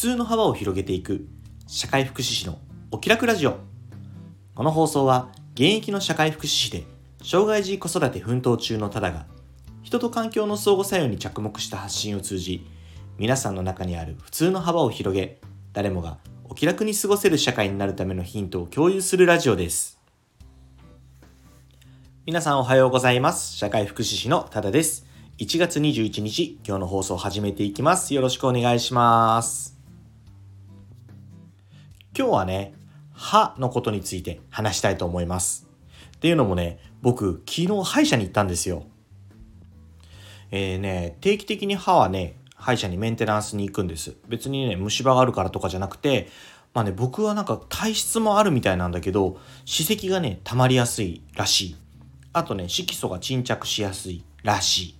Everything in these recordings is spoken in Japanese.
通の幅を広げていく。社会福祉士のお気楽ラジオ。この放送は現役の社会福祉士で障害児子育て奮闘中のただが人と環境の相互作用に着目した発信を通じ皆さんの中にある普通の幅を広げ誰もがお気楽に過ごせる社会になるためのヒントを共有するラジオです。皆さんおはようございます。社会福祉士のただです。1月21日今日の放送を始めていきます。よろしくお願いします。今日はね歯のことについて話したいと思います。っていうのもね僕昨日歯医者に行ったんですよ。えー、ね定期的に歯はね歯医者にメンテナンスに行くんです。別にね虫歯があるからとかじゃなくてまあね僕はなんか体質もあるみたいなんだけど歯石がね溜まりやすいらしい。あとね色素が沈着しやすいらしい。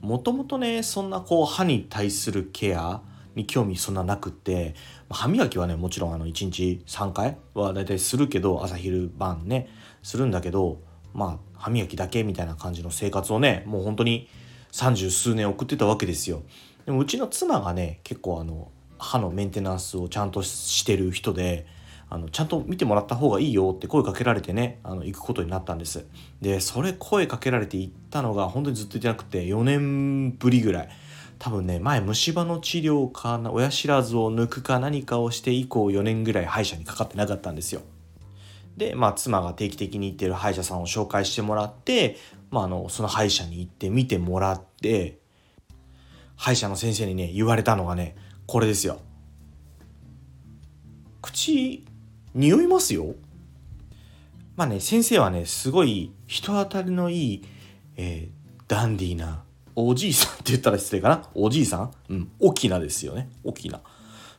もともとねそんなこう歯に対するケアに興味そんななくって歯磨きはねもちろんあの1日3回は大体するけど朝昼晩ねするんだけどまあ歯磨きだけみたいな感じの生活をねもう本当に三十数年送ってたわけですよ。でもうちの妻がね結構あの歯のメンテナンスをちゃんとしてる人であのちゃんと見てもらった方がいいよって声かけられてねあの行くことになったんです。でそれ声かけられて行ったのが本当にずっと行ってなくて4年ぶりぐらい。多分ね前虫歯の治療かな親知らずを抜くか何かをして以降4年ぐらい歯医者にかかってなかったんですよ。でまあ妻が定期的に行ってる歯医者さんを紹介してもらって、まあ、あのその歯医者に行って見てもらって歯医者の先生にね言われたのがねこれですよ。口匂いますよ。まあね先生はねすごい人当たりのいい、えー、ダンディーなおじいさんって言ったら失礼かな。おじいさん？うん。大きなですよね。大きな。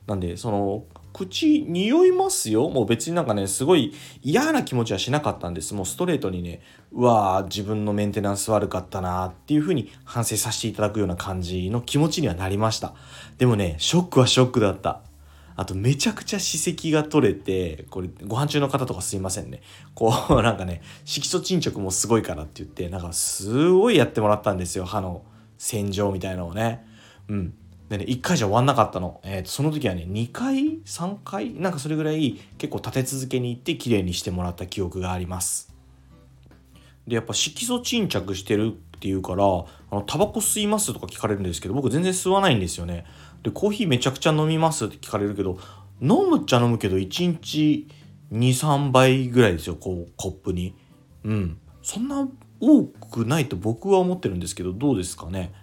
なんでその口匂いますよ。もう別になんかねすごい嫌な気持ちはしなかったんです。もうストレートにねうわー自分のメンテナンス悪かったなっていう風に反省させていただくような感じの気持ちにはなりました。でもねショックはショックだった。あとめちゃくちゃ歯石が取れて、これご飯中の方とかすいませんね。こう なんかね、色素沈着もすごいからって言って、なんかすごいやってもらったんですよ。歯の洗浄みたいなのをね。うん。でね、1回じゃ終わんなかったの。えー、その時はね、2回 ?3 回？なんかそれぐらい結構立て続けに行って綺麗にしてもらった記憶があります。で、やっぱ色素沈着してるっていうから、あの、タバコ吸いますとか聞かれるんですけど、僕全然吸わないんですよね。でコーヒーめちゃくちゃ飲みますって聞かれるけど飲むっちゃ飲むけど1日23杯ぐらいですよこうコップに。うん。そんな多くないと僕は思ってるんですけどどうですかね？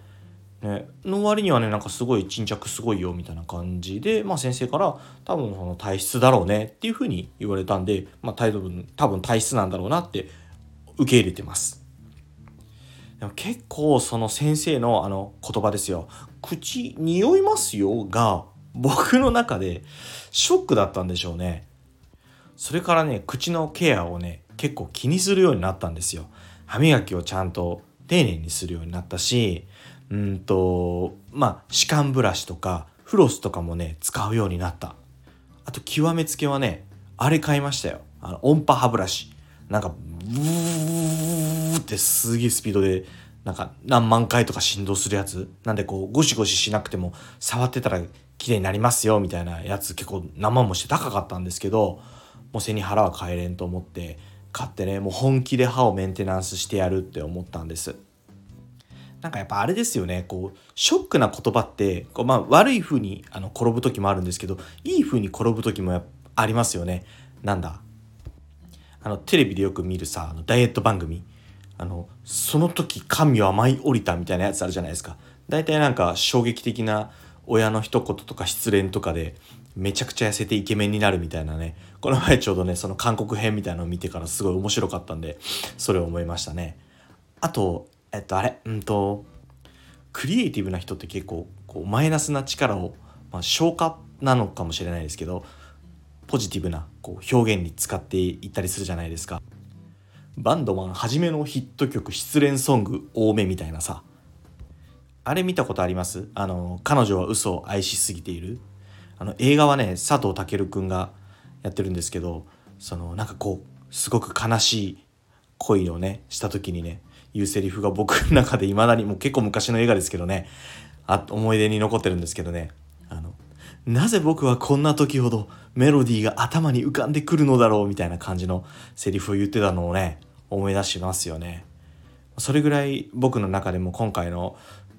ね、の割にはねなんかすごい沈着すごいよみたいな感じで、まあ、先生から多分その体質だろうねっていうふうに言われたんで、まあ、多分多分体質なんだろうなって受け入れてます。でも結構その先生のあの言葉ですよ。口匂いますよが僕の中でショックだったんでしょうね。それからね口のケアをね結構気にするようになったんですよ。歯磨きをちゃんと丁寧にするようになったしうんとまあ歯間ブラシとかフロスとかもね使うようになった。あと極めつけはねあれ買いましたよ。あの音波歯ブラシ。なんかブー。ってすげえスピードでなんか何万回とか振動するやつ。なんでこうゴシゴシしなくても触ってたら綺麗になりますよみたいなやつ結構何万もして高かったんですけどもう背に腹は変えれんと思って買ってねもう本気で歯をメンテナンスしてやるって思ったんです。なんかやっぱあれですよねこうショックな言葉ってこう、まあ、悪い風にあの転ぶ時もあるんですけどいい風に転ぶ時もありますよね。なんだ。あのテレビでよく見るさあのダイエット番組。あのその時神は舞い降りたみたいなやつあるじゃないですか。大体なんか衝撃的な親の一言とか失恋とかでめちゃくちゃ痩せてイケメンになるみたいなね。この前ちょうどねその韓国編みたいなのを見てからすごい面白かったんでそれを思いましたね。あとえっとあれうんとクリエイティブな人って結構こうマイナスな力を、まあ、消化なのかもしれないですけどポジティブなこう表現に使っていったりするじゃないですか。バンドマン初めのヒット曲失恋ソング多めみたいなさ。あれ見たことあります？あの彼女は嘘を愛しすぎている。あの映画はね佐藤健くんがやってるんですけどそのなんかこうすごく悲しい恋をねした時にね言うセリフが僕の中でいまだにもう結構昔の映画ですけどねあ思い出に残ってるんですけどね。あのなぜ僕はこんな時ほどメロディーが頭に浮かんでくるのだろうみたいな感じのセリフを言ってたのをね思い出しますよね。それぐらい僕の中でも今回の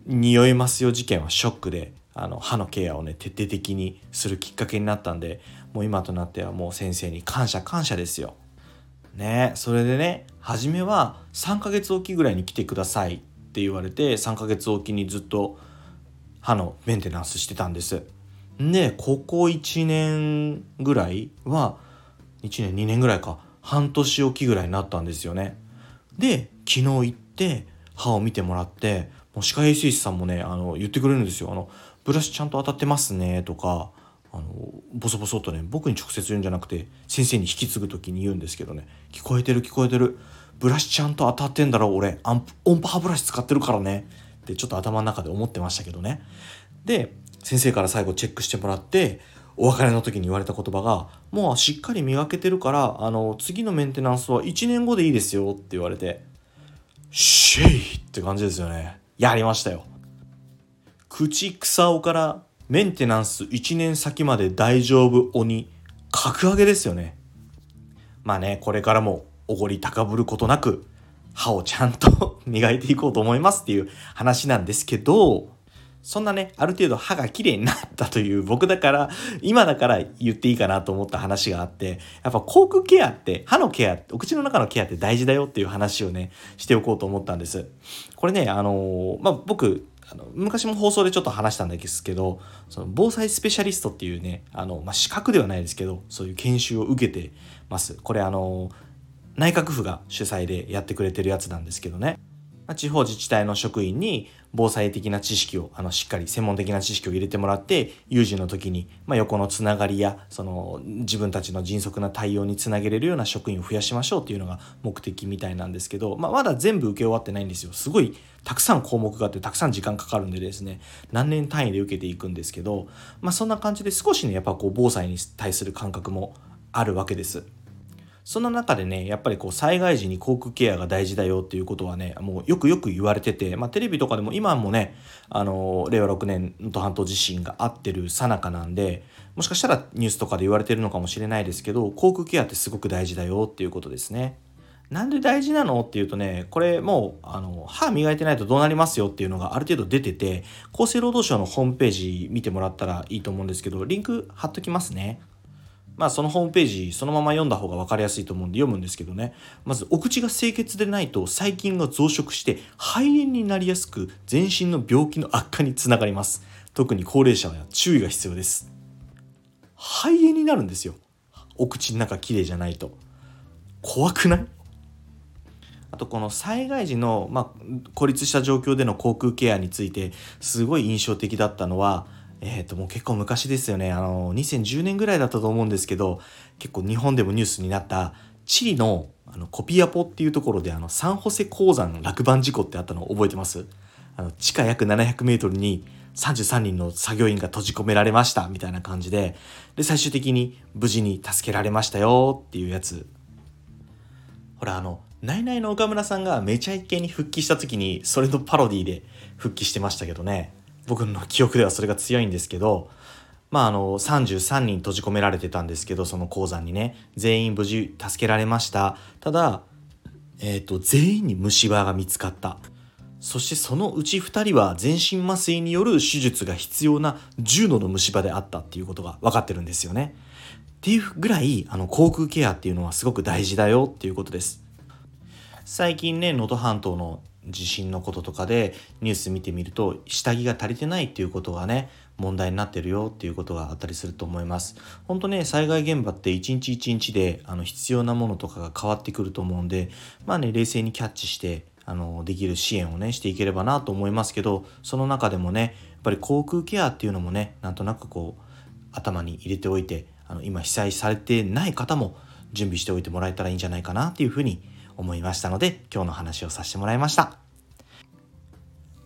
匂いますよ事件はショックであの歯のケアをね徹底的にするきっかけになったんでもう今となってはもう先生に感謝感謝ですよ。ねそれでね初めは3ヶ月おきぐらいに来てくださいって言われて3ヶ月おきにずっと歯のメンテナンスしてたんです。でここ1年ぐらいは1年2年ぐらいか。半年おきぐらいになったんですよね。で昨日行って歯を見てもらってもう歯科衛生士さんもねあの言ってくれるんですよ。あのブラシちゃんと当たってますねとかあのボソボソとね僕に直接言うんじゃなくて先生に引き継ぐ時に言うんですけどね。聞こえてる聞こえてる。ブラシちゃんと当たってんだろ俺。アン音波歯ブラシ使ってるからね。ってちょっと頭の中で思ってましたけどね。で先生から最後チェックしてもらってお別れの時に言われた言葉が「もうしっかり磨けてるからあの次のメンテナンスは1年後でいいですよ」って言われて「シェイ!」って感じですよねやりましたよ口草尾からメンテナンス1年先まで大丈夫鬼格上げですよねまあねこれからもおごり高ぶることなく歯をちゃんと 磨いていこうと思いますっていう話なんですけどそんなね、ある程度歯が綺麗になったという僕だから、今だから言っていいかなと思った話があって、やっぱ口腔ケアって、歯のケア、お口の中のケアって大事だよっていう話をね、しておこうと思ったんです。これね、あのー、まあ、僕、あの昔も放送でちょっと話したんですけどその防災スペシャリストっていうねあの、まあ、資格ではないですけどそういう研修を受けてますこれあの内閣府が主催でやってくれてるやつなんですけどねまあ地方自治体の職員に防災的な知識をあのしっかり専門的な知識を入れてもらって有事の時に、まあ、横のつながりやその自分たちの迅速な対応につなげれるような職員を増やしましょうっていうのが目的みたいなんですけど、まあ、まだ全部受け終わってないんですよすごいたくさん項目があってたくさん時間かかるんでですね何年単位で受けていくんですけど、まあ、そんな感じで少しねやっぱこう防災に対する感覚もあるわけです。そんな中でねやっぱりこう災害時に口腔ケアが大事だよっていうことはねもうよくよく言われてて、まあ、テレビとかでも今もねあの令和6年能登半島地震があってるさなかなんでもしかしたらニュースとかで言われてるのかもしれないですけど口腔ケアってすごく大事だよっていうことですね。なんで大事なのっていうとね、これもう、あの、歯磨いてないとどうなりますよっていうのがある程度出てて、厚生労働省のホームページ見てもらったらいいと思うんですけど、リンク貼っときますね。まあそのホームページそのまま読んだ方が分かりやすいと思うんで読むんですけどね。まずお口が清潔でないと細菌が増殖して肺炎になりやすく全身の病気の悪化につながります。特に高齢者は注意が必要です。肺炎になるんですよ。お口の中きれいじゃないと。怖くない？あとこの災害時の、まあ、孤立した状況での口腔ケアについてすごい印象的だったのはえっ、ー、ともう結構昔ですよね。あの2010年ぐらいだったと思うんですけど結構日本でもニュースになったチリのあのコピアポっていうところであのサンホセ鉱山落盤事故ってあったの覚えてます？あの地下約700メートルに33人の作業員が閉じ込められましたみたいな感じで。で最終的に無事に助けられましたよっていうやつ。ほらあのナイナイの岡村さんがめちゃイケに復帰した時にそれのパロディで復帰してましたけどね。僕の記憶ではそれが強いんですけど、まあ、あの33人閉じ込められてたんですけどその鉱山にね。全員無事助けられました。ただ、えーと、全員に虫歯が見つかった。そしてそのうち2人は全身麻酔による手術が必要な重度の虫歯であったっていうことが分かってるんですよね。っていうぐらいあの口腔ケアっていうのはすごく大事だよっていうことです。最近ね能登半島の地震のこととかでニュース見てみると下着が足りてないっていうことがね問題になってるよっていうことがあったりすると思います。本当ね災害現場って一日一日であの必要なものとかが変わってくると思うんでまあね冷静にキャッチしてあのできる支援をねしていければなと思いますけどその中でもねやっぱり口腔ケアっていうのもねなんとなくこう頭に入れておいてあの今被災されてない方も準備しておいてもらえたらいいんじゃないかなっていうふうに思いましたので今日の話をさせてもらいました。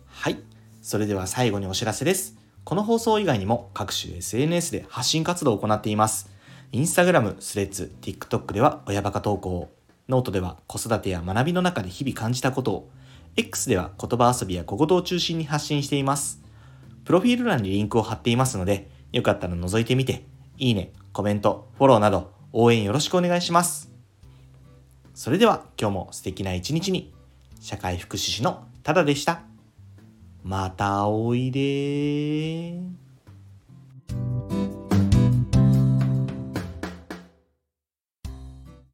はい。それでは最後にお知らせです。この放送以外にも各種 SNS で発信活動を行っています。 Instagram、 Threads、TikTok では親バカ投稿ノートでは子育てや学びの中で日々感じたことを X では言葉遊びや小言を中心に発信しています。プロフィール欄にリンクを貼っていますので、よかったら覗いてみて、いいね、コメント、フォローなど応援よろしくお願いします。それでは今日も素敵な一日に、社会福祉士のただでした。またおいで